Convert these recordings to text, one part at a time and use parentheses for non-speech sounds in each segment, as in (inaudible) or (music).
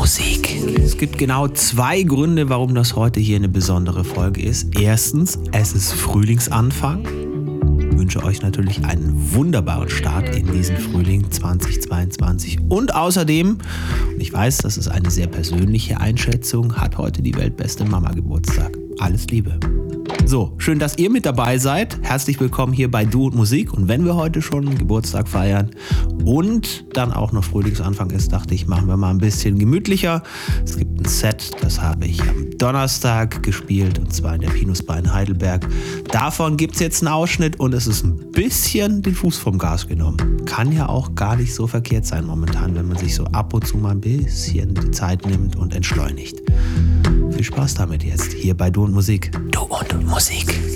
Musik. Es gibt genau zwei Gründe, warum das heute hier eine besondere Folge ist. Erstens, es ist Frühlingsanfang. Ich wünsche euch natürlich einen wunderbaren Start in diesen Frühling 2022. Und außerdem, und ich weiß, das ist eine sehr persönliche Einschätzung, hat heute die weltbeste Mama Geburtstag. Alles Liebe. So, schön, dass ihr mit dabei seid. Herzlich willkommen hier bei Du und Musik. Und wenn wir heute schon Geburtstag feiern und dann auch noch Frühlingsanfang ist, dachte ich, machen wir mal ein bisschen gemütlicher. Es gibt ein Set, das habe ich am Donnerstag gespielt und zwar in der Pinusbar in Heidelberg. Davon gibt es jetzt einen Ausschnitt und es ist ein bisschen den Fuß vom Gas genommen. Kann ja auch gar nicht so verkehrt sein momentan, wenn man sich so ab und zu mal ein bisschen die Zeit nimmt und entschleunigt. Viel Spaß damit jetzt hier bei Du und Musik. Du und Musik.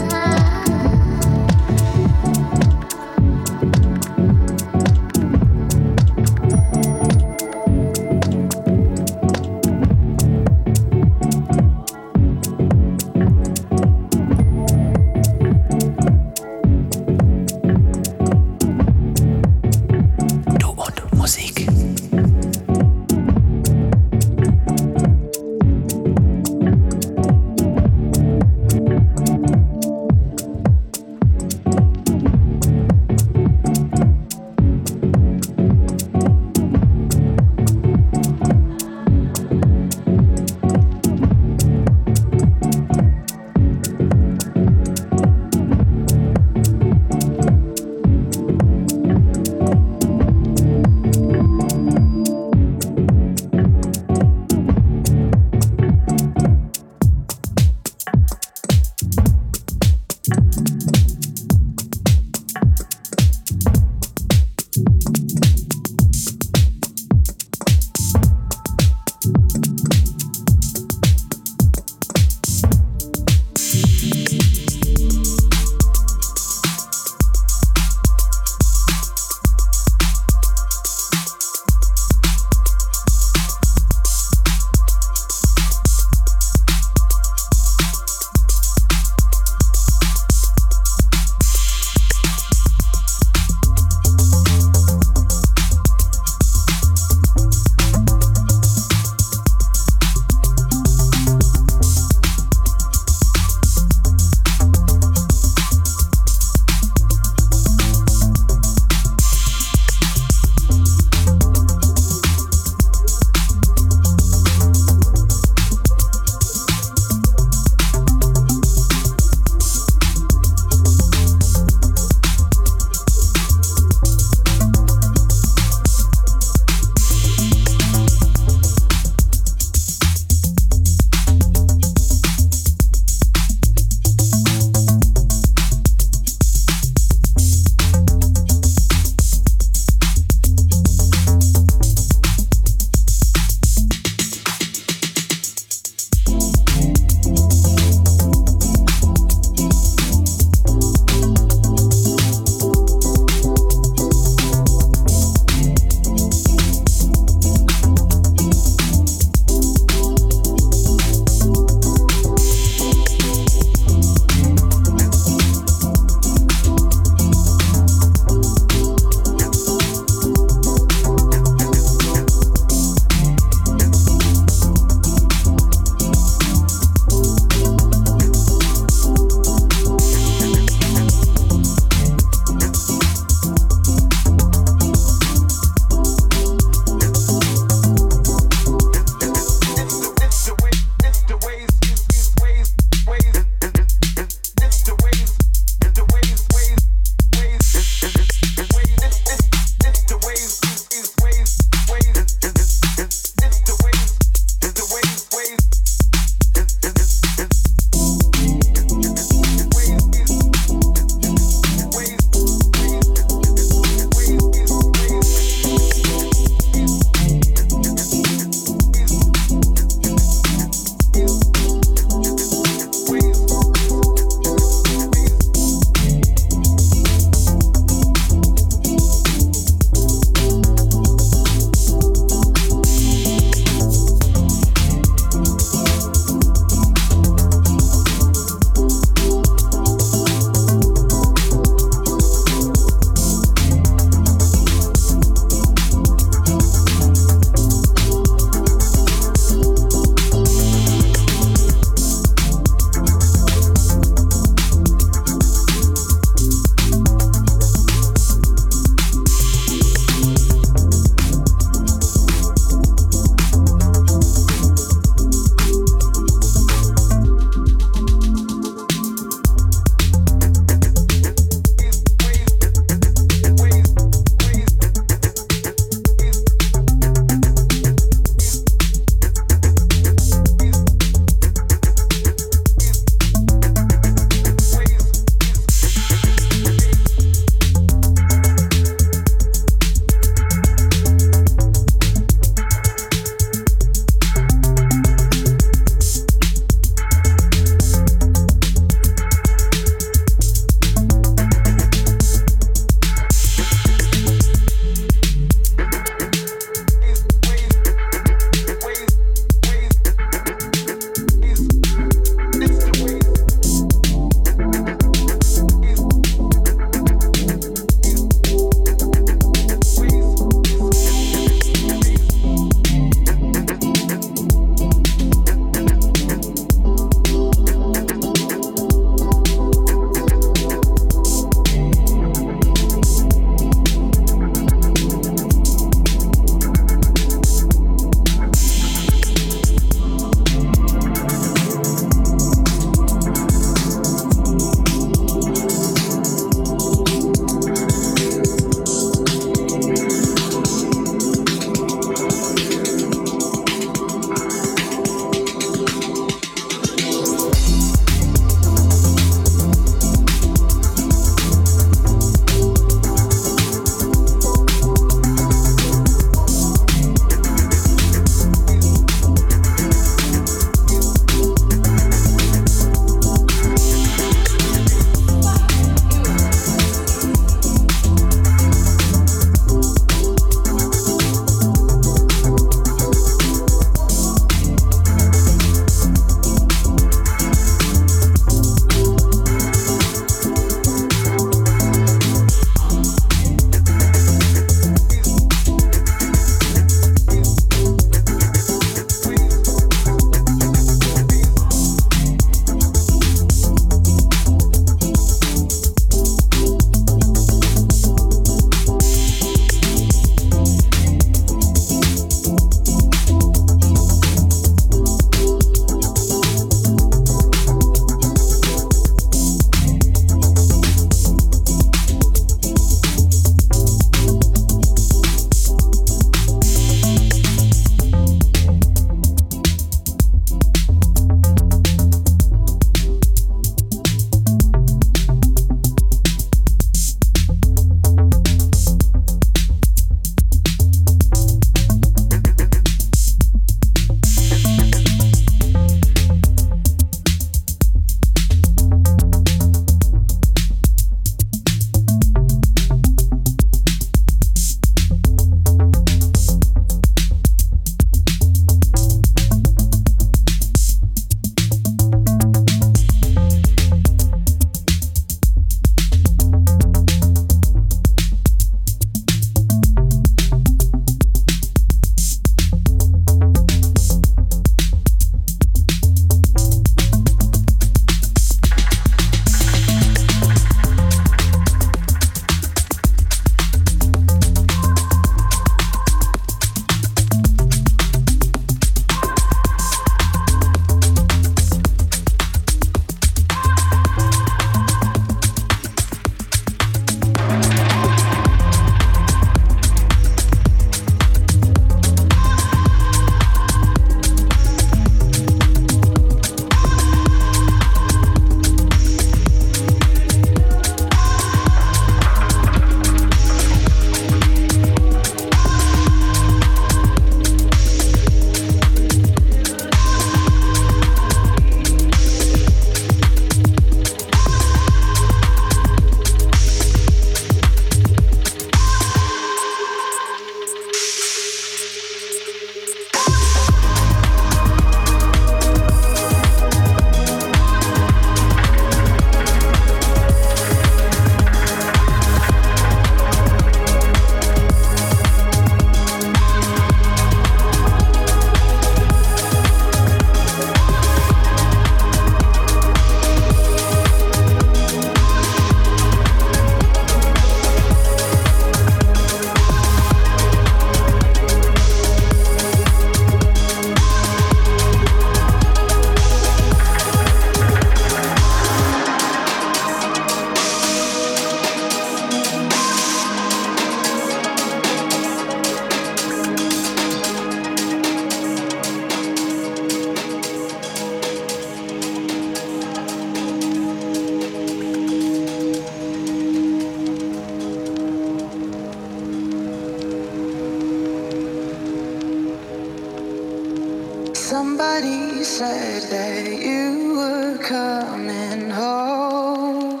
Somebody said that you were coming home.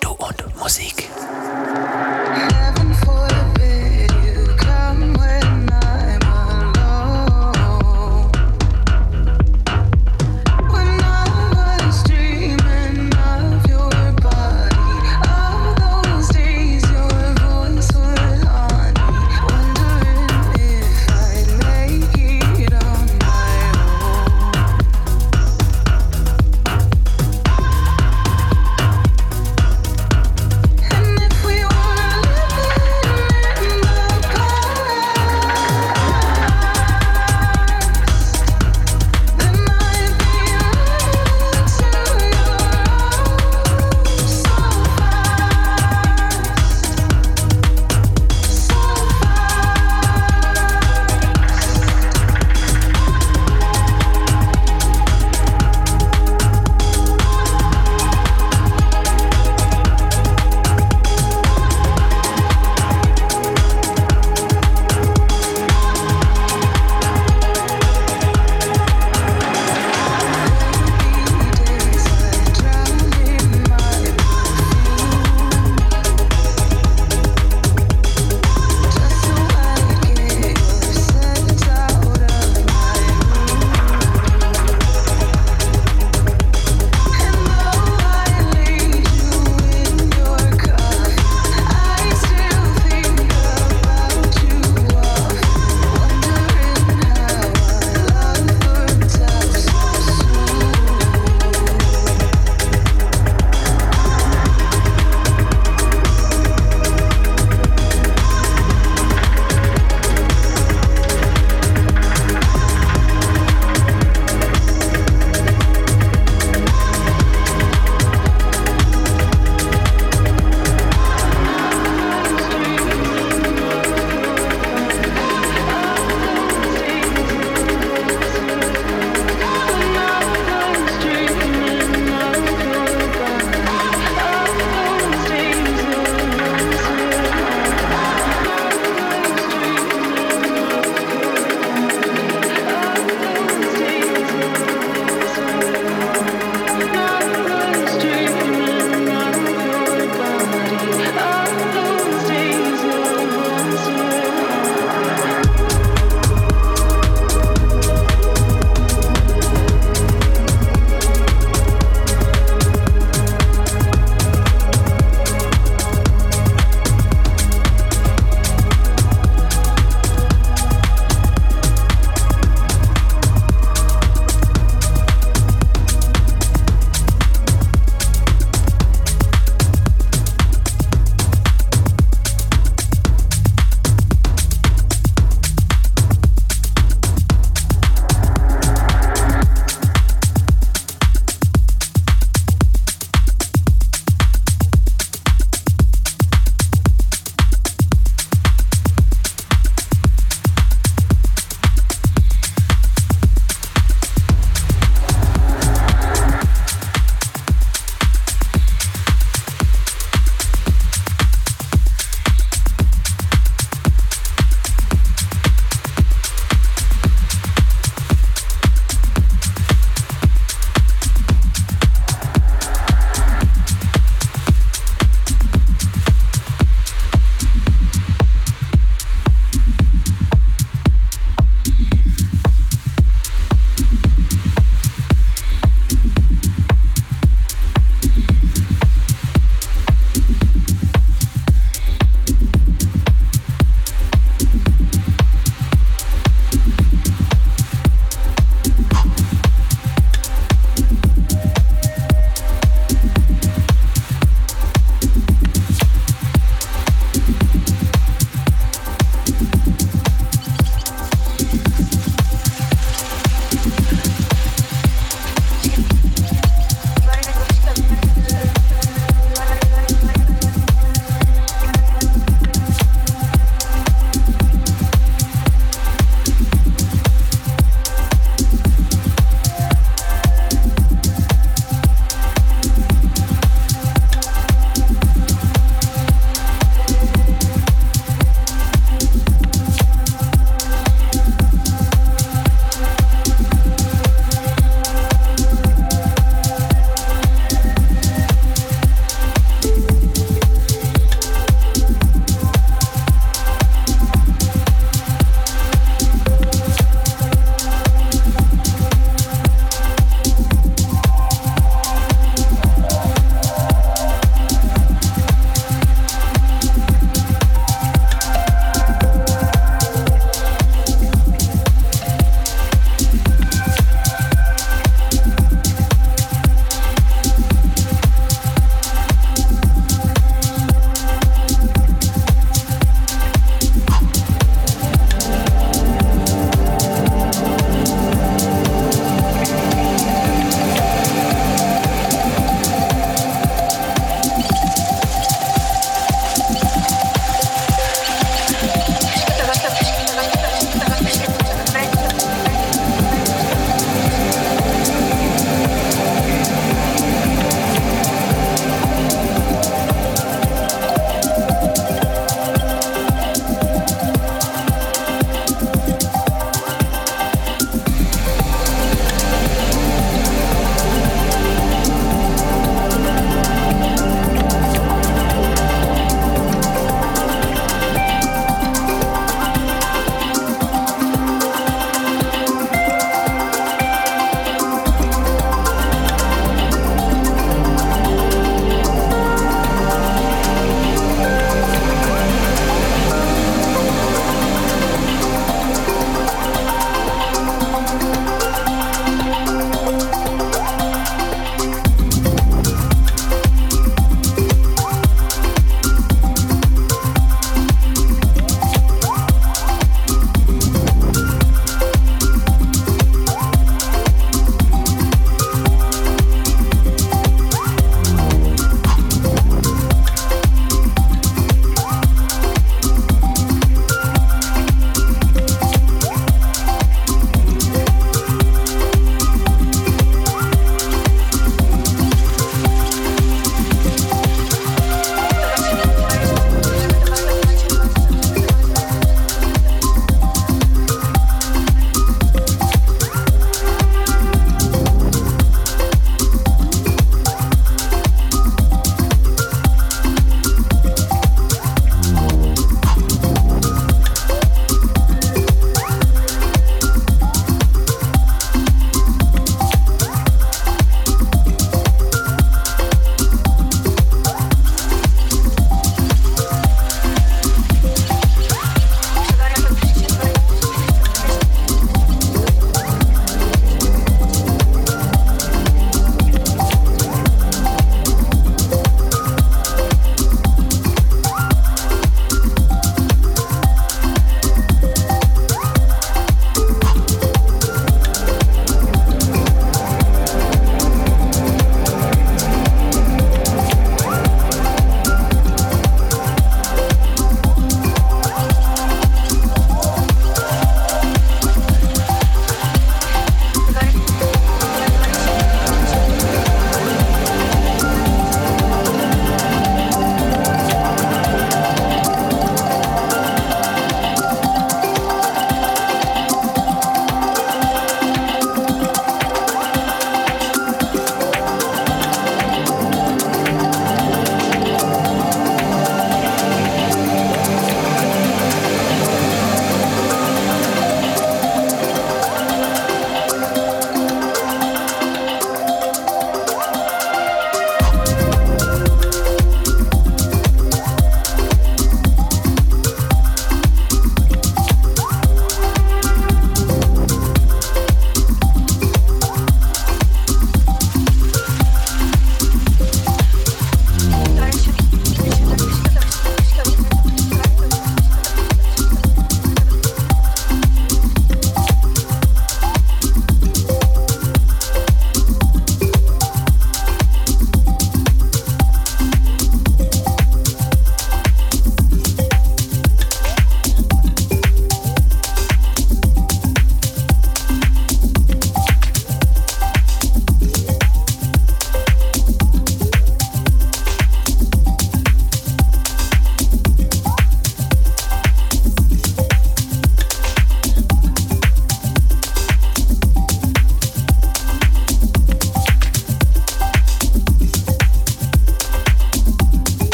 Du und Musik.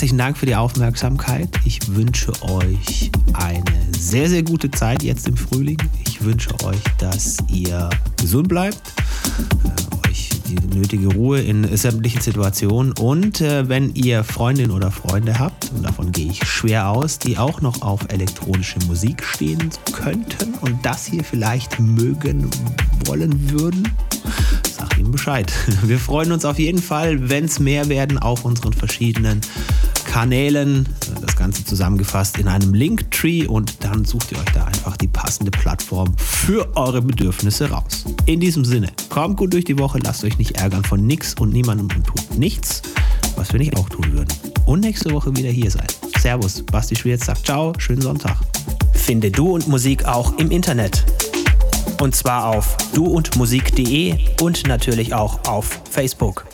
Herzlichen Dank für die Aufmerksamkeit. Ich wünsche euch eine sehr, sehr gute Zeit jetzt im Frühling. Ich wünsche euch, dass ihr gesund bleibt, äh, euch die nötige Ruhe in sämtlichen Situationen und äh, wenn ihr Freundinnen oder Freunde habt, und davon gehe ich schwer aus, die auch noch auf elektronische Musik stehen könnten und das hier vielleicht mögen wollen würden, sag ihm Bescheid. (laughs) Wir freuen uns auf jeden Fall, wenn es mehr werden auf unseren verschiedenen Kanälen. Das Ganze zusammengefasst in einem Linktree und dann sucht ihr euch da einfach die passende Plattform für eure Bedürfnisse raus. In diesem Sinne, kommt gut durch die Woche, lasst euch nicht ärgern von nix und niemandem und tut nichts, was wir nicht auch tun würden. Und nächste Woche wieder hier sein. Servus, Basti Schwierz sagt ciao, schönen Sonntag. Finde Du und Musik auch im Internet. Und zwar auf duundmusik.de und natürlich auch auf Facebook.